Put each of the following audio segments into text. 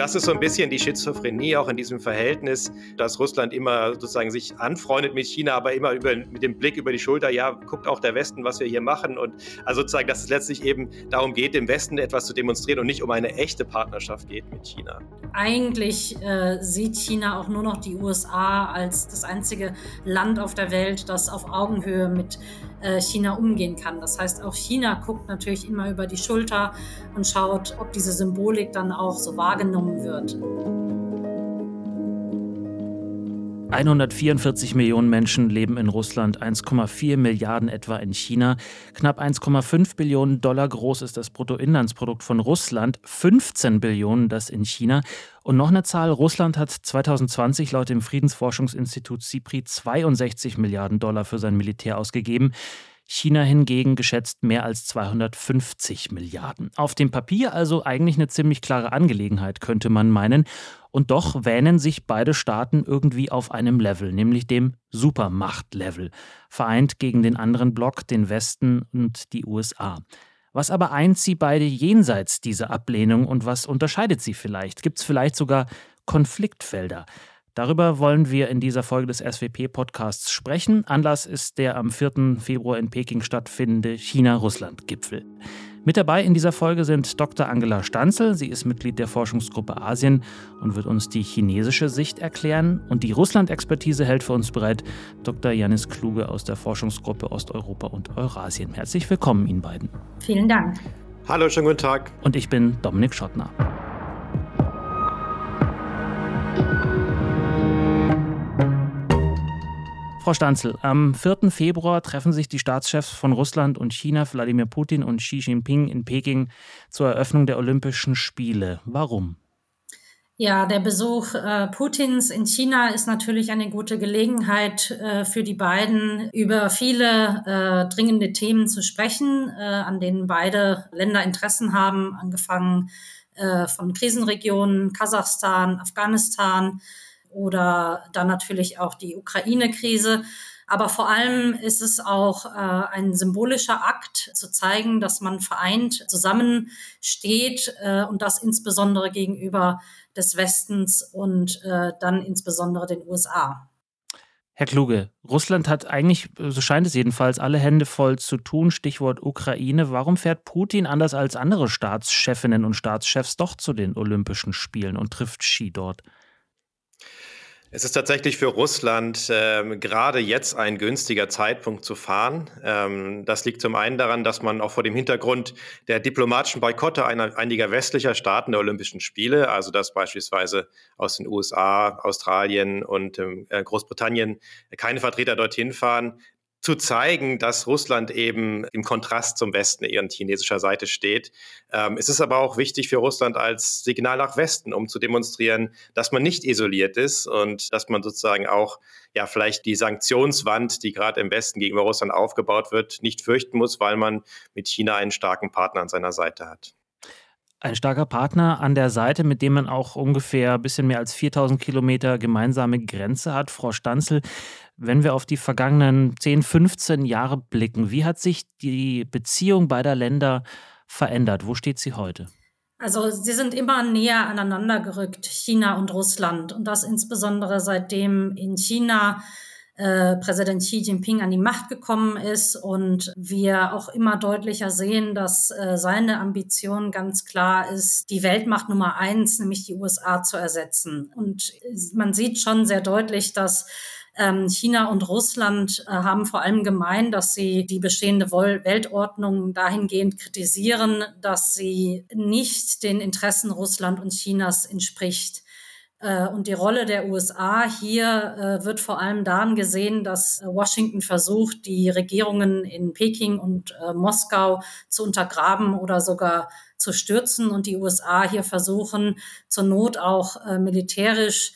das ist so ein bisschen die Schizophrenie auch in diesem Verhältnis, dass Russland immer sozusagen sich anfreundet mit China, aber immer über, mit dem Blick über die Schulter, ja, guckt auch der Westen, was wir hier machen. Und also sozusagen, dass es letztlich eben darum geht, dem Westen etwas zu demonstrieren und nicht um eine echte Partnerschaft geht mit China. Eigentlich äh, sieht China auch nur noch die USA als das einzige Land auf der Welt, das auf Augenhöhe mit China umgehen kann. Das heißt, auch China guckt natürlich immer über die Schulter und schaut, ob diese Symbolik dann auch so wahrgenommen wird. 144 Millionen Menschen leben in Russland, 1,4 Milliarden etwa in China. Knapp 1,5 Billionen Dollar groß ist das Bruttoinlandsprodukt von Russland, 15 Billionen das in China. Und noch eine Zahl, Russland hat 2020 laut dem Friedensforschungsinstitut SIPRI 62 Milliarden Dollar für sein Militär ausgegeben. China hingegen geschätzt mehr als 250 Milliarden. Auf dem Papier also eigentlich eine ziemlich klare Angelegenheit, könnte man meinen. Und doch wähnen sich beide Staaten irgendwie auf einem Level, nämlich dem Supermacht-Level, vereint gegen den anderen Block, den Westen und die USA. Was aber eint sie beide jenseits dieser Ablehnung und was unterscheidet sie vielleicht? Gibt es vielleicht sogar Konfliktfelder? Darüber wollen wir in dieser Folge des SWP-Podcasts sprechen. Anlass ist der am 4. Februar in Peking stattfindende China-Russland-Gipfel. Mit dabei in dieser Folge sind Dr. Angela Stanzel. Sie ist Mitglied der Forschungsgruppe Asien und wird uns die chinesische Sicht erklären. Und die Russland-Expertise hält für uns bereit Dr. Janis Kluge aus der Forschungsgruppe Osteuropa und Eurasien. Herzlich willkommen Ihnen beiden. Vielen Dank. Hallo, schönen guten Tag. Und ich bin Dominik Schottner. Frau Stanzel, am 4. Februar treffen sich die Staatschefs von Russland und China, Wladimir Putin und Xi Jinping in Peking zur Eröffnung der Olympischen Spiele. Warum? Ja, der Besuch äh, Putins in China ist natürlich eine gute Gelegenheit äh, für die beiden, über viele äh, dringende Themen zu sprechen, äh, an denen beide Länder Interessen haben, angefangen äh, von Krisenregionen, Kasachstan, Afghanistan oder dann natürlich auch die Ukraine-Krise. Aber vor allem ist es auch äh, ein symbolischer Akt, zu zeigen, dass man vereint zusammensteht äh, und das insbesondere gegenüber des Westens und äh, dann insbesondere den USA. Herr Kluge, Russland hat eigentlich, so scheint es jedenfalls, alle Hände voll zu tun. Stichwort Ukraine. Warum fährt Putin anders als andere Staatschefinnen und Staatschefs doch zu den Olympischen Spielen und trifft Ski dort? Es ist tatsächlich für Russland ähm, gerade jetzt ein günstiger Zeitpunkt zu fahren. Ähm, das liegt zum einen daran, dass man auch vor dem Hintergrund der diplomatischen Boykotte einer, einiger westlicher Staaten der Olympischen Spiele, also dass beispielsweise aus den USA, Australien und ähm, äh, Großbritannien keine Vertreter dorthin fahren, zu zeigen, dass Russland eben im Kontrast zum Westen eher an chinesischer Seite steht. Ähm, es ist aber auch wichtig für Russland als Signal nach Westen, um zu demonstrieren, dass man nicht isoliert ist und dass man sozusagen auch ja vielleicht die Sanktionswand, die gerade im Westen gegenüber Russland aufgebaut wird, nicht fürchten muss, weil man mit China einen starken Partner an seiner Seite hat. Ein starker Partner an der Seite, mit dem man auch ungefähr ein bisschen mehr als 4000 Kilometer gemeinsame Grenze hat. Frau Stanzel, wenn wir auf die vergangenen 10, 15 Jahre blicken, wie hat sich die Beziehung beider Länder verändert? Wo steht sie heute? Also sie sind immer näher aneinander gerückt, China und Russland. Und das insbesondere seitdem in China äh, Präsident Xi Jinping an die Macht gekommen ist und wir auch immer deutlicher sehen, dass äh, seine Ambition ganz klar ist, die Weltmacht Nummer eins, nämlich die USA, zu ersetzen. Und man sieht schon sehr deutlich, dass China und Russland äh, haben vor allem gemein, dass sie die bestehende Weltordnung dahingehend kritisieren, dass sie nicht den Interessen Russland und Chinas entspricht. Äh, und die Rolle der USA hier äh, wird vor allem daran gesehen, dass Washington versucht, die Regierungen in Peking und Moskau zu untergraben oder sogar zu stürzen und die USA hier versuchen, zur Not auch militärisch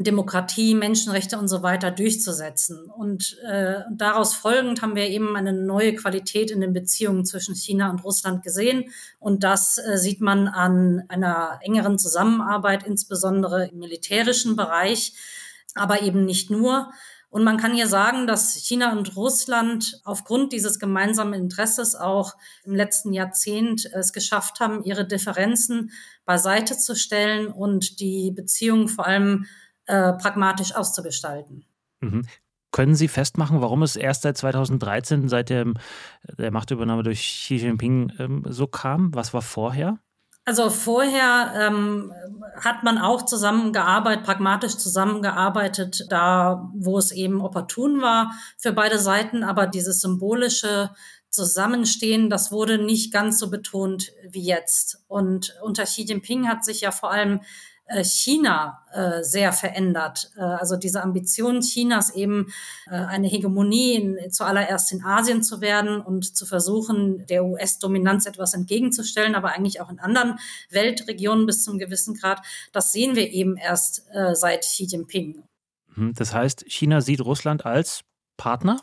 Demokratie, Menschenrechte und so weiter durchzusetzen. Und äh, daraus folgend haben wir eben eine neue Qualität in den Beziehungen zwischen China und Russland gesehen. Und das äh, sieht man an einer engeren Zusammenarbeit, insbesondere im militärischen Bereich, aber eben nicht nur. Und man kann hier sagen, dass China und Russland aufgrund dieses gemeinsamen Interesses auch im letzten Jahrzehnt es geschafft haben, ihre Differenzen beiseite zu stellen und die Beziehungen vor allem äh, pragmatisch auszugestalten. Mhm. Können Sie festmachen, warum es erst seit 2013, seit der, der Machtübernahme durch Xi Jinping ähm, so kam? Was war vorher? Also vorher ähm, hat man auch zusammengearbeitet, pragmatisch zusammengearbeitet, da wo es eben opportun war für beide Seiten. Aber dieses symbolische Zusammenstehen, das wurde nicht ganz so betont wie jetzt. Und unter Xi Jinping hat sich ja vor allem China äh, sehr verändert. Äh, also diese Ambition Chinas eben äh, eine Hegemonie in, zuallererst in Asien zu werden und zu versuchen, der US-Dominanz etwas entgegenzustellen, aber eigentlich auch in anderen Weltregionen bis zum gewissen Grad, das sehen wir eben erst äh, seit Xi Jinping. Mhm. Das heißt, China sieht Russland als Partner?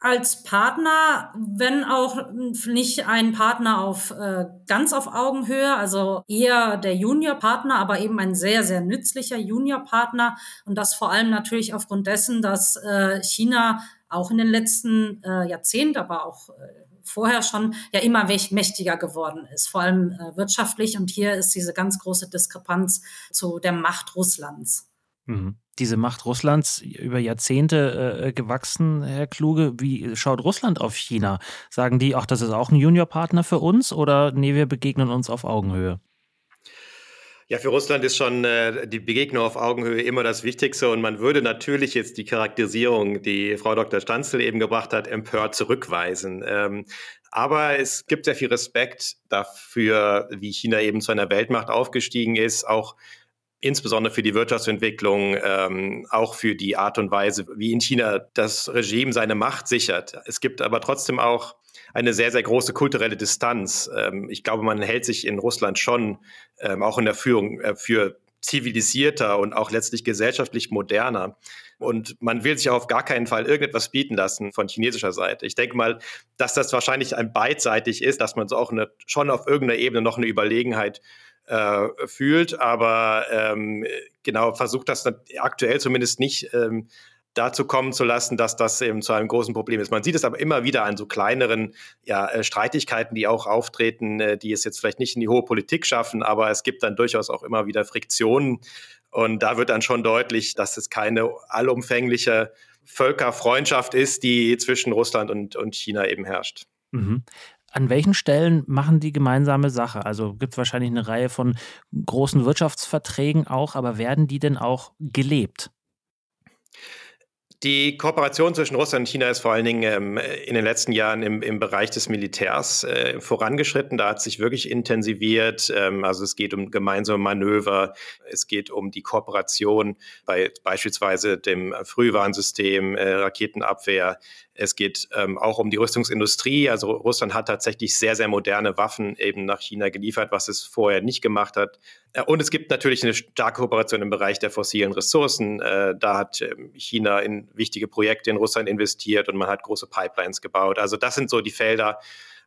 Als Partner, wenn auch nicht ein Partner auf äh, ganz auf Augenhöhe, also eher der Junior-Partner, aber eben ein sehr, sehr nützlicher Junior-Partner. Und das vor allem natürlich aufgrund dessen, dass äh, China auch in den letzten äh, Jahrzehnten, aber auch äh, vorher schon ja immer mächtiger geworden ist, vor allem äh, wirtschaftlich. Und hier ist diese ganz große Diskrepanz zu der Macht Russlands. Mhm diese Macht Russlands über Jahrzehnte äh, gewachsen, Herr Kluge. Wie schaut Russland auf China? Sagen die, ach, das ist auch ein Juniorpartner für uns oder nee, wir begegnen uns auf Augenhöhe? Ja, für Russland ist schon äh, die Begegnung auf Augenhöhe immer das Wichtigste und man würde natürlich jetzt die Charakterisierung, die Frau Dr. Stanzel eben gebracht hat, empört zurückweisen. Ähm, aber es gibt sehr viel Respekt dafür, wie China eben zu einer Weltmacht aufgestiegen ist, auch insbesondere für die Wirtschaftsentwicklung, ähm, auch für die Art und Weise, wie in China das Regime seine Macht sichert. Es gibt aber trotzdem auch eine sehr, sehr große kulturelle Distanz. Ähm, ich glaube, man hält sich in Russland schon ähm, auch in der Führung äh, für zivilisierter und auch letztlich gesellschaftlich moderner. Und man will sich auf gar keinen Fall irgendetwas bieten lassen von chinesischer Seite. Ich denke mal, dass das wahrscheinlich ein beidseitig ist, dass man so auch eine, schon auf irgendeiner Ebene noch eine Überlegenheit fühlt, aber ähm, genau versucht das aktuell zumindest nicht ähm, dazu kommen zu lassen, dass das eben zu einem großen Problem ist. Man sieht es aber immer wieder an so kleineren ja, äh, Streitigkeiten, die auch auftreten, äh, die es jetzt vielleicht nicht in die hohe Politik schaffen, aber es gibt dann durchaus auch immer wieder Friktionen. Und da wird dann schon deutlich, dass es keine allumfängliche Völkerfreundschaft ist, die zwischen Russland und, und China eben herrscht. Mhm. An welchen Stellen machen die gemeinsame Sache? Also gibt es wahrscheinlich eine Reihe von großen Wirtschaftsverträgen auch, aber werden die denn auch gelebt? Die Kooperation zwischen Russland und China ist vor allen Dingen ähm, in den letzten Jahren im, im Bereich des Militärs äh, vorangeschritten. Da hat sich wirklich intensiviert. Ähm, also es geht um gemeinsame Manöver, es geht um die Kooperation bei beispielsweise dem Frühwarnsystem, äh, Raketenabwehr. Es geht ähm, auch um die Rüstungsindustrie. Also Russland hat tatsächlich sehr, sehr moderne Waffen eben nach China geliefert, was es vorher nicht gemacht hat. Äh, und es gibt natürlich eine starke Kooperation im Bereich der fossilen Ressourcen. Äh, da hat ähm, China in wichtige Projekte in Russland investiert und man hat große Pipelines gebaut. Also das sind so die Felder,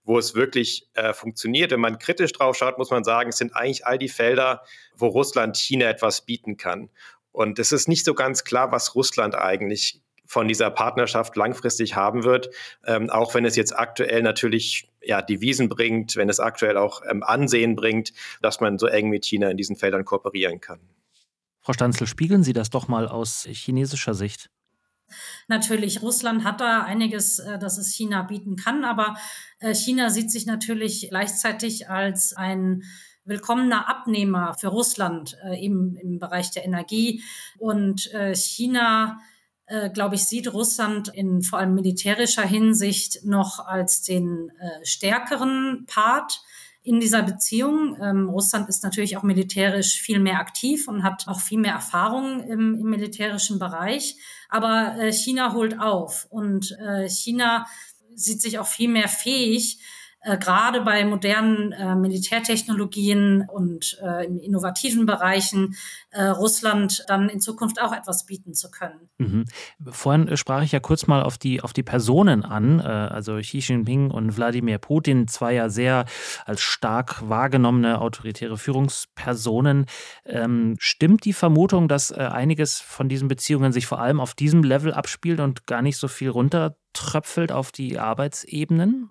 wo es wirklich äh, funktioniert. Wenn man kritisch drauf schaut, muss man sagen, es sind eigentlich all die Felder, wo Russland China etwas bieten kann. Und es ist nicht so ganz klar, was Russland eigentlich von dieser Partnerschaft langfristig haben wird, ähm, auch wenn es jetzt aktuell natürlich ja, Devisen bringt, wenn es aktuell auch ähm, Ansehen bringt, dass man so eng mit China in diesen Feldern kooperieren kann. Frau Stanzel, spiegeln Sie das doch mal aus chinesischer Sicht. Natürlich, Russland hat da einiges, äh, das es China bieten kann, aber äh, China sieht sich natürlich gleichzeitig als ein willkommener Abnehmer für Russland äh, im, im Bereich der Energie. Und China äh, glaube ich, sieht Russland in vor allem militärischer Hinsicht noch als den äh, stärkeren Part in dieser Beziehung. Ähm, Russland ist natürlich auch militärisch viel mehr aktiv und hat auch viel mehr Erfahrung im, im militärischen Bereich. Aber äh, China holt auf und äh, China sieht sich auch viel mehr fähig, äh, gerade bei modernen äh, Militärtechnologien und äh, in innovativen Bereichen äh, Russland dann in Zukunft auch etwas bieten zu können. Mhm. Vorhin äh, sprach ich ja kurz mal auf die, auf die Personen an, also Xi Jinping und Wladimir Putin, zwei ja sehr als stark wahrgenommene autoritäre Führungspersonen. Ähm, stimmt die Vermutung, dass einiges von diesen Beziehungen sich vor allem auf diesem Level abspielt und gar nicht so viel runtertröpfelt auf die Arbeitsebenen?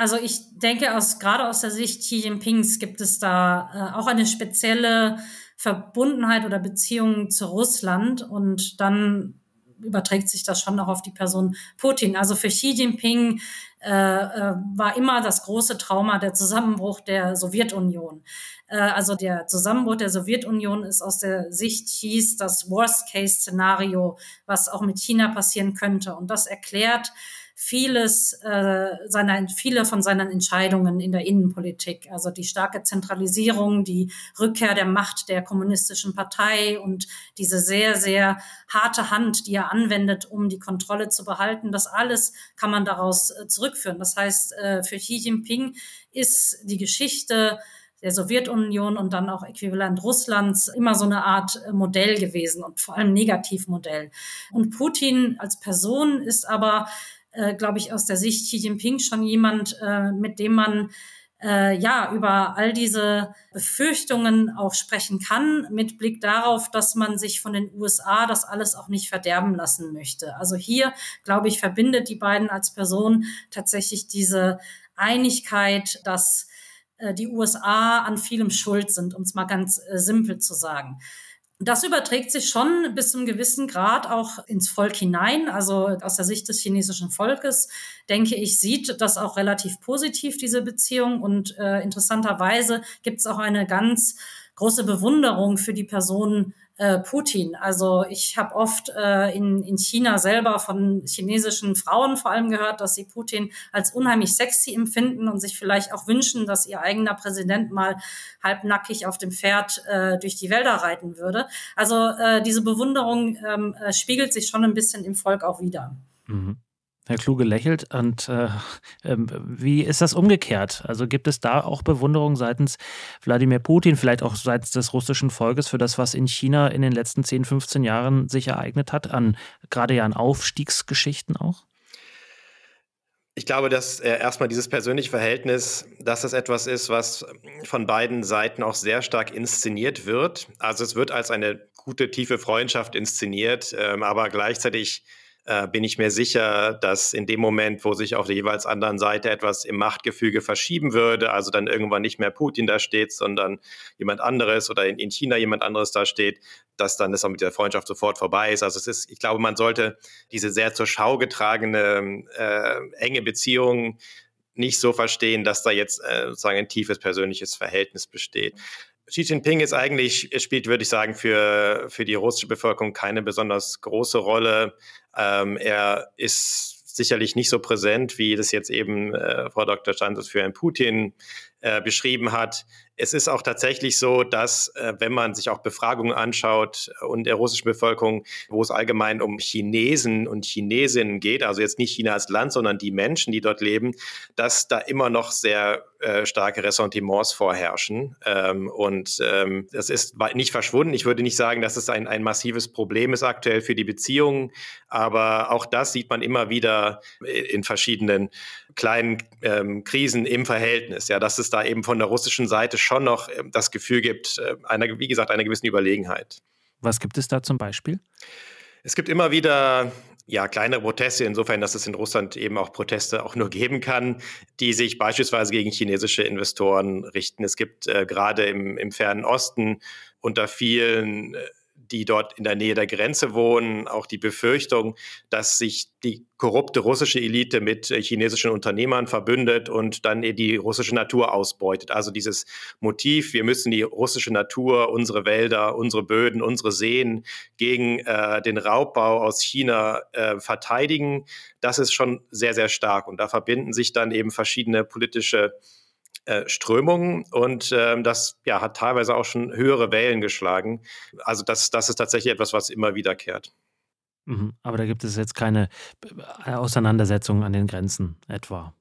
Also ich denke, aus, gerade aus der Sicht Xi Jinpings gibt es da äh, auch eine spezielle Verbundenheit oder Beziehung zu Russland und dann überträgt sich das schon auch auf die Person Putin. Also für Xi Jinping äh, äh, war immer das große Trauma der Zusammenbruch der Sowjetunion. Äh, also der Zusammenbruch der Sowjetunion ist aus der Sicht Xis das Worst-Case-Szenario, was auch mit China passieren könnte. Und das erklärt, vieles äh, seiner, viele von seinen Entscheidungen in der Innenpolitik. Also die starke Zentralisierung, die Rückkehr der Macht der kommunistischen Partei und diese sehr, sehr harte Hand, die er anwendet, um die Kontrolle zu behalten. Das alles kann man daraus äh, zurückführen. Das heißt, äh, für Xi Jinping ist die Geschichte der Sowjetunion und dann auch äquivalent Russlands immer so eine Art äh, Modell gewesen und vor allem Negativmodell. Und Putin als Person ist aber äh, glaube ich, aus der Sicht Xi Jinping schon jemand, äh, mit dem man äh, ja über all diese Befürchtungen auch sprechen kann, mit Blick darauf, dass man sich von den USA das alles auch nicht verderben lassen möchte. Also hier, glaube ich, verbindet die beiden als Person tatsächlich diese Einigkeit, dass äh, die USA an vielem schuld sind, um es mal ganz äh, simpel zu sagen. Das überträgt sich schon bis zum gewissen Grad auch ins Volk hinein. Also aus der Sicht des chinesischen Volkes, denke ich, sieht das auch relativ positiv, diese Beziehung. Und äh, interessanterweise gibt es auch eine ganz große Bewunderung für die Person äh, Putin. Also ich habe oft äh, in, in China selber von chinesischen Frauen vor allem gehört, dass sie Putin als unheimlich sexy empfinden und sich vielleicht auch wünschen, dass ihr eigener Präsident mal halbnackig auf dem Pferd äh, durch die Wälder reiten würde. Also äh, diese Bewunderung ähm, äh, spiegelt sich schon ein bisschen im Volk auch wieder. Mhm. Herr Kluge lächelt. Und äh, äh, wie ist das umgekehrt? Also gibt es da auch Bewunderung seitens Wladimir Putin, vielleicht auch seitens des russischen Volkes für das, was in China in den letzten 10, 15 Jahren sich ereignet hat, an gerade ja an Aufstiegsgeschichten auch? Ich glaube, dass äh, erstmal dieses persönliche Verhältnis, dass das etwas ist, was von beiden Seiten auch sehr stark inszeniert wird. Also es wird als eine gute, tiefe Freundschaft inszeniert, ähm, aber gleichzeitig äh, bin ich mir sicher, dass in dem Moment, wo sich auf der jeweils anderen Seite etwas im Machtgefüge verschieben würde, also dann irgendwann nicht mehr Putin da steht, sondern jemand anderes oder in, in China jemand anderes da steht, dass dann das auch mit der Freundschaft sofort vorbei ist. Also es ist, ich glaube, man sollte diese sehr zur Schau getragene äh, enge Beziehung nicht so verstehen, dass da jetzt äh, sozusagen ein tiefes persönliches Verhältnis besteht. Xi Jinping ist eigentlich, spielt, würde ich sagen, für, für die russische Bevölkerung keine besonders große Rolle. Ähm, er ist sicherlich nicht so präsent, wie das jetzt eben äh, Frau Dr. Standes für Herrn Putin äh, beschrieben hat. Es ist auch tatsächlich so, dass äh, wenn man sich auch Befragungen anschaut und der russischen Bevölkerung, wo es allgemein um Chinesen und Chinesinnen geht, also jetzt nicht China als Land, sondern die Menschen, die dort leben, dass da immer noch sehr äh, starke Ressentiments vorherrschen. Ähm, und ähm, das ist nicht verschwunden. Ich würde nicht sagen, dass es ein, ein massives Problem ist aktuell für die Beziehungen, aber auch das sieht man immer wieder in verschiedenen kleinen ähm, Krisen im Verhältnis. Ja, dass es da eben von der russischen Seite schon noch ähm, das Gefühl gibt, äh, einer, wie gesagt, einer gewissen Überlegenheit. Was gibt es da zum Beispiel? Es gibt immer wieder ja, kleinere Proteste, insofern, dass es in Russland eben auch Proteste auch nur geben kann, die sich beispielsweise gegen chinesische Investoren richten. Es gibt äh, gerade im, im fernen Osten unter vielen äh, die dort in der Nähe der Grenze wohnen, auch die Befürchtung, dass sich die korrupte russische Elite mit äh, chinesischen Unternehmern verbündet und dann die russische Natur ausbeutet. Also dieses Motiv, wir müssen die russische Natur, unsere Wälder, unsere Böden, unsere Seen gegen äh, den Raubbau aus China äh, verteidigen, das ist schon sehr, sehr stark. Und da verbinden sich dann eben verschiedene politische Strömungen und ähm, das ja, hat teilweise auch schon höhere Wellen geschlagen. Also das, das ist tatsächlich etwas, was immer wiederkehrt. Mhm. Aber da gibt es jetzt keine äh, Auseinandersetzungen an den Grenzen etwa.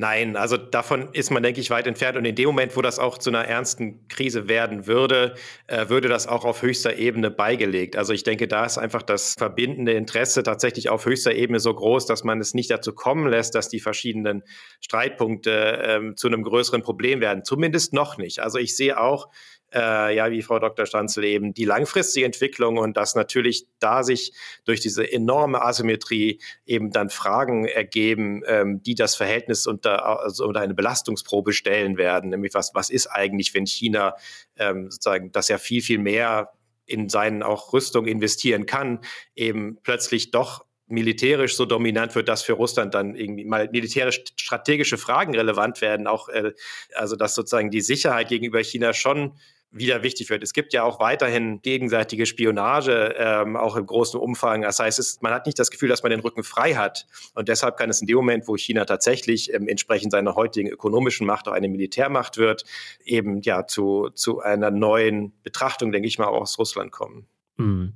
Nein, also davon ist man, denke ich, weit entfernt. Und in dem Moment, wo das auch zu einer ernsten Krise werden würde, äh, würde das auch auf höchster Ebene beigelegt. Also ich denke, da ist einfach das verbindende Interesse tatsächlich auf höchster Ebene so groß, dass man es nicht dazu kommen lässt, dass die verschiedenen Streitpunkte ähm, zu einem größeren Problem werden. Zumindest noch nicht. Also ich sehe auch, äh, ja, wie Frau Dr. Stanzel eben, die langfristige Entwicklung und dass natürlich da sich durch diese enorme Asymmetrie eben dann Fragen ergeben, ähm, die das Verhältnis unter, also unter eine Belastungsprobe stellen werden. Nämlich was, was ist eigentlich, wenn China ähm, sozusagen das ja viel, viel mehr in seinen auch Rüstung investieren kann, eben plötzlich doch militärisch so dominant wird, dass für Russland dann irgendwie mal militärisch strategische Fragen relevant werden, auch äh, also dass sozusagen die Sicherheit gegenüber China schon wieder wichtig wird. Es gibt ja auch weiterhin gegenseitige Spionage, ähm, auch im großen Umfang. Das heißt, es, man hat nicht das Gefühl, dass man den Rücken frei hat. Und deshalb kann es in dem Moment, wo China tatsächlich ähm, entsprechend seiner heutigen ökonomischen Macht auch eine Militärmacht wird, eben ja zu, zu einer neuen Betrachtung, denke ich mal, auch aus Russland kommen. Mhm.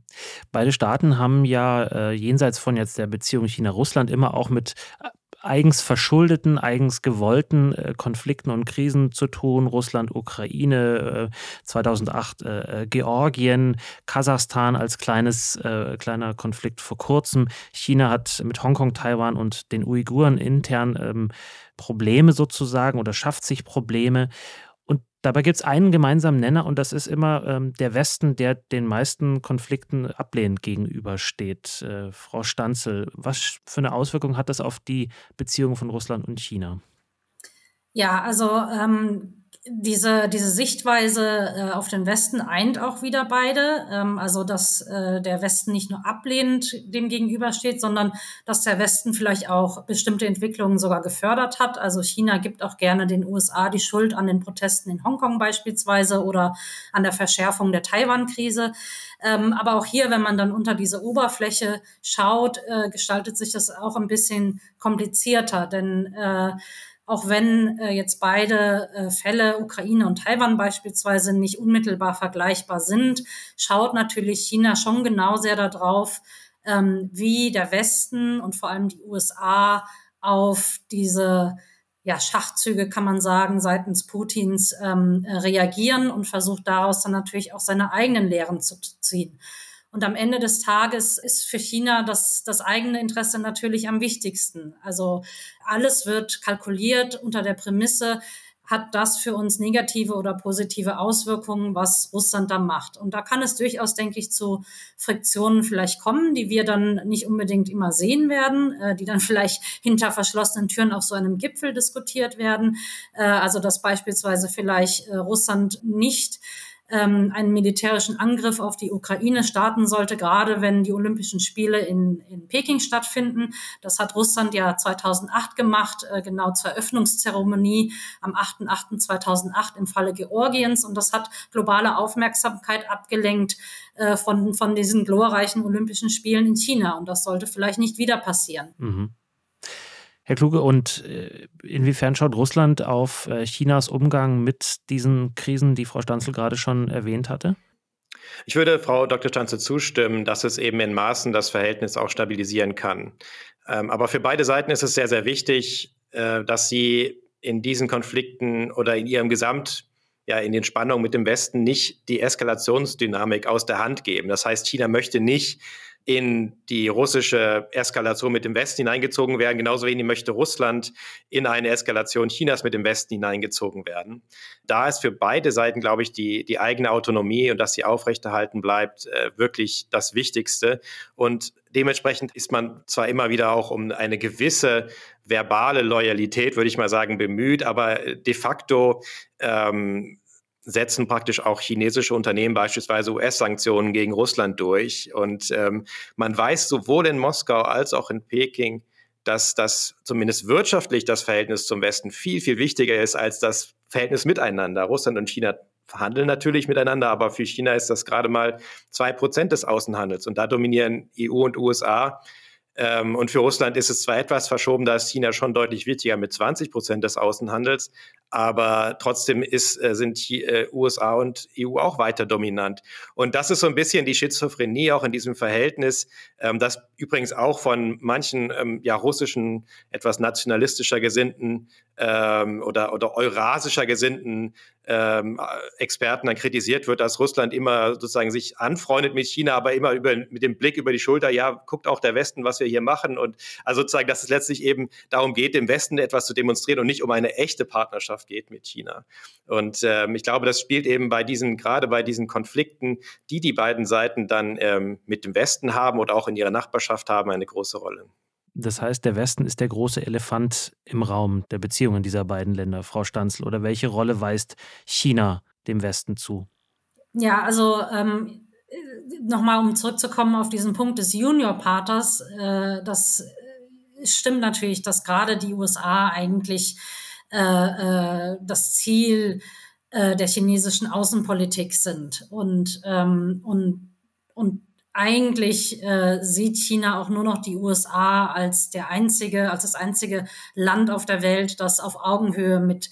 Beide Staaten haben ja äh, jenseits von jetzt der Beziehung China-Russland immer auch mit äh, eigens verschuldeten, eigens gewollten äh, Konflikten und Krisen zu tun. Russland, Ukraine, äh, 2008 äh, äh, Georgien, Kasachstan als kleines, kleiner Konflikt vor kurzem. China hat mit Hongkong, Taiwan und den Uiguren intern ähm, Probleme sozusagen oder schafft sich Probleme. Dabei gibt es einen gemeinsamen Nenner und das ist immer ähm, der Westen, der den meisten Konflikten ablehnend gegenübersteht. Äh, Frau Stanzel, was für eine Auswirkung hat das auf die Beziehungen von Russland und China? Ja, also ähm, diese, diese Sichtweise äh, auf den Westen eint auch wieder beide. Ähm, also, dass äh, der Westen nicht nur ablehnend dem gegenübersteht, sondern dass der Westen vielleicht auch bestimmte Entwicklungen sogar gefördert hat. Also China gibt auch gerne den USA die Schuld an den Protesten in Hongkong beispielsweise oder an der Verschärfung der Taiwan-Krise. Ähm, aber auch hier, wenn man dann unter diese Oberfläche schaut, äh, gestaltet sich das auch ein bisschen komplizierter, denn äh, auch wenn äh, jetzt beide äh, Fälle, Ukraine und Taiwan beispielsweise, nicht unmittelbar vergleichbar sind, schaut natürlich China schon genau sehr darauf, ähm, wie der Westen und vor allem die USA auf diese ja, Schachzüge, kann man sagen, seitens Putins ähm, reagieren und versucht daraus dann natürlich auch seine eigenen Lehren zu ziehen. Und am Ende des Tages ist für China das, das eigene Interesse natürlich am wichtigsten. Also alles wird kalkuliert unter der Prämisse, hat das für uns negative oder positive Auswirkungen, was Russland da macht. Und da kann es durchaus, denke ich, zu Friktionen vielleicht kommen, die wir dann nicht unbedingt immer sehen werden, äh, die dann vielleicht hinter verschlossenen Türen auf so einem Gipfel diskutiert werden. Äh, also dass beispielsweise vielleicht äh, Russland nicht ähm, einen militärischen Angriff auf die Ukraine starten sollte, gerade wenn die Olympischen Spiele in, in Peking stattfinden. Das hat Russland ja 2008 gemacht, äh, genau zur Eröffnungszeremonie am 8.8.2008 im Falle Georgiens. Und das hat globale Aufmerksamkeit abgelenkt äh, von, von diesen glorreichen Olympischen Spielen in China. Und das sollte vielleicht nicht wieder passieren. Mhm. Herr Kluge, und äh, inwiefern schaut Russland auf äh, Chinas Umgang mit diesen Krisen, die Frau Stanzel gerade schon erwähnt hatte? Ich würde Frau Dr. Stanzel zustimmen, dass es eben in Maßen das Verhältnis auch stabilisieren kann. Ähm, aber für beide Seiten ist es sehr, sehr wichtig, äh, dass sie in diesen Konflikten oder in ihrem Gesamt ja in den Spannungen mit dem Westen nicht die Eskalationsdynamik aus der Hand geben. Das heißt, China möchte nicht in die russische Eskalation mit dem Westen hineingezogen werden. Genauso wenig möchte Russland in eine Eskalation Chinas mit dem Westen hineingezogen werden. Da ist für beide Seiten, glaube ich, die, die eigene Autonomie und dass sie aufrechterhalten bleibt, äh, wirklich das Wichtigste. Und dementsprechend ist man zwar immer wieder auch um eine gewisse verbale Loyalität, würde ich mal sagen, bemüht, aber de facto ähm, setzen praktisch auch chinesische Unternehmen beispielsweise US-Sanktionen gegen Russland durch. Und ähm, man weiß sowohl in Moskau als auch in Peking, dass das zumindest wirtschaftlich das Verhältnis zum Westen viel, viel wichtiger ist als das Verhältnis miteinander. Russland und China verhandeln natürlich miteinander, aber für China ist das gerade mal zwei Prozent des Außenhandels. Und da dominieren EU und USA Ähm, und für Russland ist es zwar etwas verschoben, da ist China schon deutlich wichtiger mit 20 Prozent des Außenhandels, aber trotzdem ist, äh, sind die, äh, USA und EU auch weiter dominant. Und das ist so ein bisschen die Schizophrenie auch in diesem Verhältnis, ähm, das übrigens auch von manchen ähm, ja, russischen, etwas nationalistischer Gesinnten ähm, oder, oder eurasischer Gesinnten ähm, Experten dann kritisiert wird, dass Russland immer sozusagen sich anfreundet mit China, aber immer über, mit dem Blick über die Schulter, ja, guckt auch der Westen, was wir hier machen. Und also sozusagen, dass es letztlich eben darum geht, dem Westen etwas zu demonstrieren und nicht um eine echte Partnerschaft geht mit China. Und ähm, ich glaube, das spielt eben bei diesen, gerade bei diesen Konflikten, die die beiden Seiten dann ähm, mit dem Westen haben oder auch in ihrer Nachbarschaft haben, eine große Rolle. Das heißt, der Westen ist der große Elefant im Raum der Beziehungen dieser beiden Länder, Frau Stanzel. Oder welche Rolle weist China dem Westen zu? Ja, also ähm, nochmal, um zurückzukommen auf diesen Punkt des Junior-Partners, äh, das äh, stimmt natürlich, dass gerade die USA eigentlich äh, äh, das Ziel äh, der chinesischen Außenpolitik sind. Und, ähm, und, und eigentlich äh, sieht China auch nur noch die USA als der einzige, als das einzige Land auf der Welt, das auf Augenhöhe mit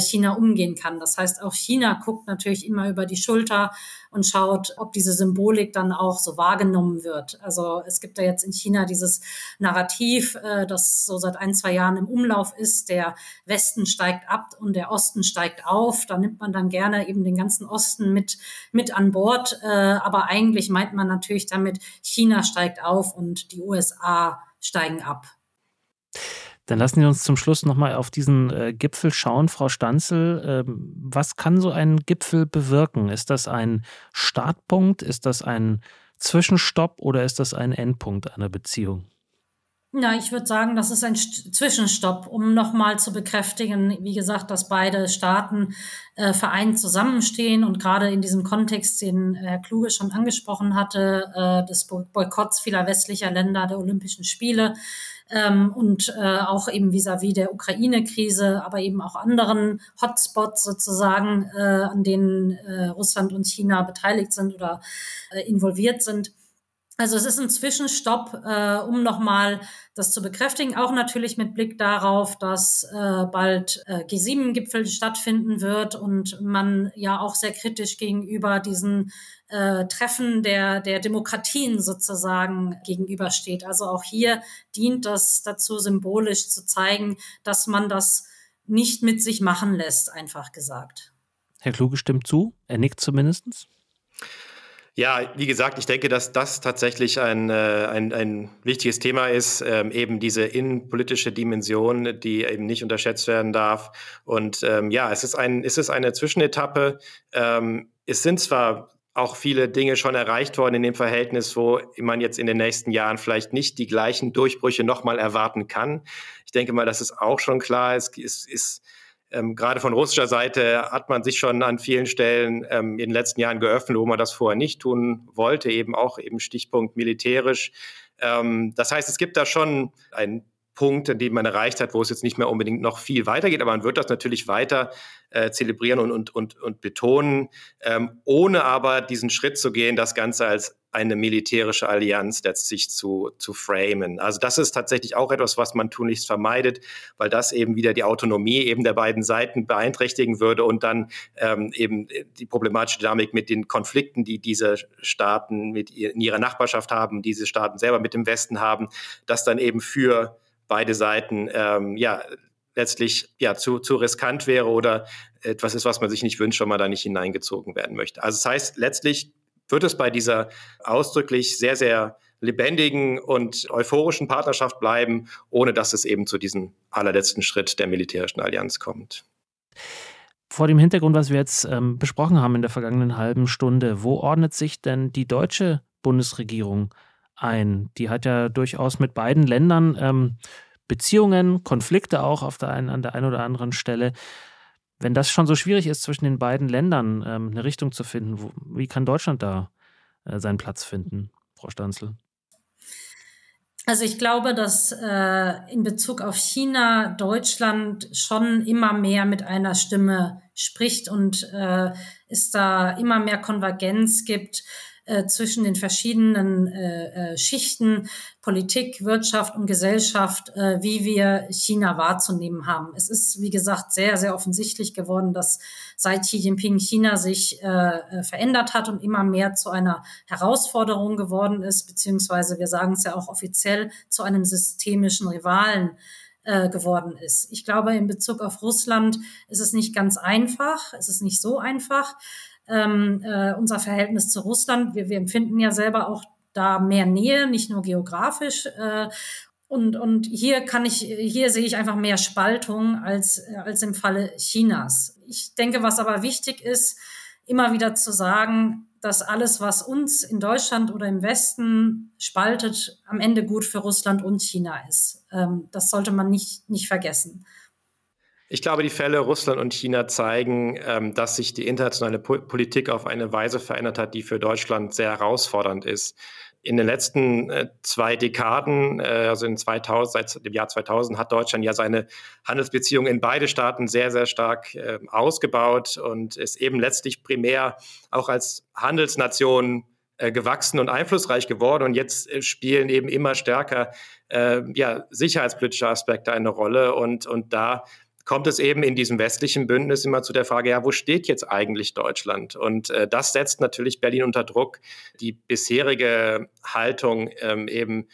China umgehen kann. Das heißt, auch China guckt natürlich immer über die Schulter und schaut, ob diese Symbolik dann auch so wahrgenommen wird. Also es gibt ja jetzt in China dieses Narrativ, äh, das so seit ein, zwei Jahren im Umlauf ist, der Westen steigt ab und der Osten steigt auf. Da nimmt man dann gerne eben den ganzen Osten mit, mit an Bord. Äh, aber eigentlich meint man natürlich damit, China steigt auf und die USA steigen ab. Dann lassen Sie uns zum Schluss nochmal auf diesen äh, Gipfel schauen, Frau Stanzel. Ähm, was kann so ein Gipfel bewirken? Ist das ein Startpunkt? Ist das ein Zwischenstopp oder ist das ein Endpunkt einer Beziehung? Ja, ich würde sagen, das ist ein Zwischenstopp, um nochmal zu bekräftigen, wie gesagt, dass beide Staaten äh, vereint zusammenstehen und gerade in diesem Kontext, den Herr Kluge schon angesprochen hatte, äh, des Boykotts vieler westlicher Länder der Olympischen Spiele, ähm, und äh, auch eben vis-à-vis -vis der Ukraine-Krise, aber eben auch anderen Hotspots sozusagen, äh, an denen äh, Russland und China beteiligt sind oder äh, involviert sind. Also es ist ein Zwischenstopp, äh, um nochmal das zu bekräftigen, auch natürlich mit Blick darauf, dass äh, bald äh, G7-Gipfel stattfinden wird und man ja auch sehr kritisch gegenüber diesen äh, Treffen der, der Demokratien sozusagen gegenübersteht. Also auch hier dient das dazu, symbolisch zu zeigen, dass man das nicht mit sich machen lässt, einfach gesagt. Herr Kluge stimmt zu, er nickt zumindest. Ja, wie gesagt, ich denke, dass das tatsächlich ein, äh, ein, ein wichtiges Thema ist, ähm, eben diese innenpolitische Dimension, die eben nicht unterschätzt werden darf. Und ähm, ja, es ist, ein, es ist eine Zwischenetappe. Ähm, es sind zwar auch viele Dinge schon erreicht worden in dem Verhältnis, wo man jetzt in den nächsten Jahren vielleicht nicht die gleichen Durchbrüche nochmal erwarten kann. Ich denke mal, das ist auch schon klar. Es ist, ist ähm, gerade von russischer Seite hat man sich schon an vielen Stellen ähm, in den letzten Jahren geöffnet, wo man das vorher nicht tun wollte, eben auch eben Stichpunkt militärisch. Ähm, das heißt, es gibt da schon einen Punkt, den man erreicht hat, wo es jetzt nicht mehr unbedingt noch viel weitergeht, aber man wird das natürlich weiter äh, zelebrieren und, und, und, und betonen, ähm, ohne aber diesen Schritt zu gehen, das Ganze als eine militärische Allianz letztlich zu, zu framen. Also das ist tatsächlich auch etwas, was man tunlichst vermeidet, weil das eben wieder die Autonomie eben der beiden Seiten beeinträchtigen würde und dann ähm, eben die problematische Dynamik mit den Konflikten, die diese Staaten mit in ihrer Nachbarschaft haben, diese Staaten selber mit dem Westen haben, das dann eben für beide Seiten ähm, ja letztlich ja zu, zu riskant wäre oder etwas ist, was man sich nicht wünscht, wenn man da nicht hineingezogen werden möchte. Also das heißt, letztlich wird es bei dieser ausdrücklich sehr, sehr lebendigen und euphorischen Partnerschaft bleiben, ohne dass es eben zu diesem allerletzten Schritt der militärischen Allianz kommt. Vor dem Hintergrund, was wir jetzt ähm, besprochen haben in der vergangenen halben Stunde, wo ordnet sich denn die deutsche Bundesregierung ein? Die hat ja durchaus mit beiden Ländern ähm, Beziehungen, Konflikte auch auf der einen, an der einen oder anderen Stelle. Wenn das schon so schwierig ist, zwischen den beiden Ländern ähm, eine Richtung zu finden, wo, wie kann Deutschland da äh, seinen Platz finden, Frau Stanzel? Also ich glaube, dass äh, in Bezug auf China Deutschland schon immer mehr mit einer Stimme spricht und äh, es da immer mehr Konvergenz gibt äh, zwischen den verschiedenen äh, äh, Schichten Politik, Wirtschaft und Gesellschaft, äh, wie wir China wahrzunehmen haben. Es ist, wie gesagt, sehr, sehr offensichtlich geworden, dass seit Xi Jinping China sich äh, äh verändert hat und immer mehr zu einer Herausforderung geworden ist, beziehungsweise wir sagen es ja auch offiziell zu einem systemischen Rivalen geworden ist. Ich glaube, in Bezug auf Russland ist es nicht ganz einfach. Es ist nicht so einfach. Ähm, äh, unser Verhältnis zu Russland, wir, wir empfinden ja selber auch da mehr Nähe, nicht nur geografisch. Äh, und, und hier kann ich, hier sehe ich einfach mehr Spaltung als, als im Falle Chinas. Ich denke, was aber wichtig ist, immer wieder zu sagen, dass alles, was uns in Deutschland oder im Westen spaltet, am Ende gut für Russland und China ist. Ähm, das sollte man nicht, nicht vergessen. Ich glaube, die Fälle Russland und China zeigen, ähm, dass sich die internationale Politik auf eine Weise verändert hat, die für Deutschland sehr herausfordernd ist in den letzten äh, zwei Dekaden, äh, also in 2000, seit dem Jahr 2000, hat Deutschland ja seine Handelsbeziehungen in beide Staaten sehr, sehr stark äh, ausgebaut und ist eben letztlich primär auch als Handelsnation äh, gewachsen und einflussreich geworden. Und jetzt spielen eben immer stärker ja, sicherheitspolitische Aspekte eine Rolle. Und, und da kommt es eben in diesem westlichen Bündnis immer zu der Frage, ja, wo steht jetzt eigentlich Deutschland? Und äh, das setzt natürlich Berlin unter Druck, die bisherige Haltung ähm, eben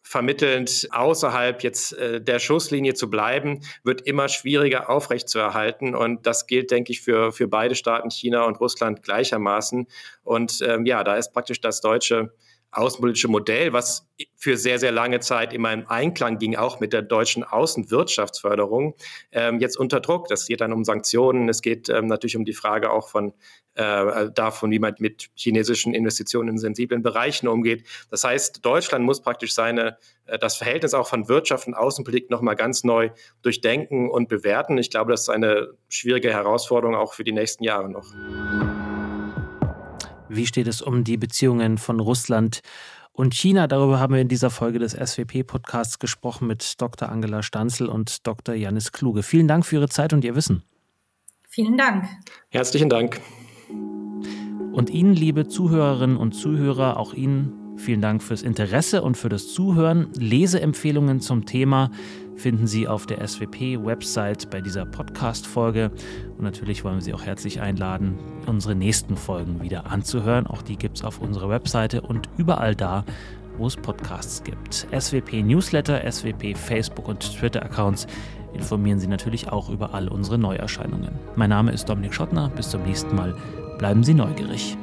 vermittelnd außerhalb jetzt äh, der Schusslinie zu bleiben, wird immer schwieriger aufrechtzuerhalten. Und das gilt, denke ich, für, für beide Staaten, China und Russland gleichermaßen. Und ähm, ja, da ist praktisch das deutsche außenpolitische Modell, was für sehr, sehr lange Zeit immer im Einklang ging, auch mit der deutschen Außenwirtschaftsförderung, ähm, jetzt unter Druck. Das geht dann um Sanktionen. Es geht ähm, natürlich um die Frage auch von äh, davon, wie man mit chinesischen Investitionen in sensiblen Bereichen umgeht. Das heißt, Deutschland muss praktisch seine, äh, das Verhältnis auch von Wirtschaft und Außenpolitik nochmal ganz neu durchdenken und bewerten. Ich glaube, das ist eine schwierige Herausforderung auch für die nächsten Jahre noch. Wie steht es um die Beziehungen von Russland und China? Darüber haben wir in dieser Folge des SWP-Podcasts gesprochen mit Dr. Angela Stanzel und Dr. Janis Kluge. Vielen Dank für Ihre Zeit und Ihr Wissen. Vielen Dank. Herzlichen Dank. Und Ihnen, liebe Zuhörerinnen und Zuhörer, auch Ihnen vielen Dank fürs Interesse und für das Zuhören. Leseempfehlungen zum Thema finden Sie auf der SWP-Website bei dieser Podcast-Folge. Und natürlich wollen wir Sie auch herzlich einladen, unsere nächsten Folgen wieder anzuhören. Auch die gibt es auf unserer Webseite und überall da, wo es Podcasts gibt. SWP Newsletter, SWP Facebook und Twitter-Accounts informieren Sie natürlich auch über all unsere Neuerscheinungen. Mein Name ist Dominik Schottner. Bis zum nächsten Mal. Bleiben Sie neugierig.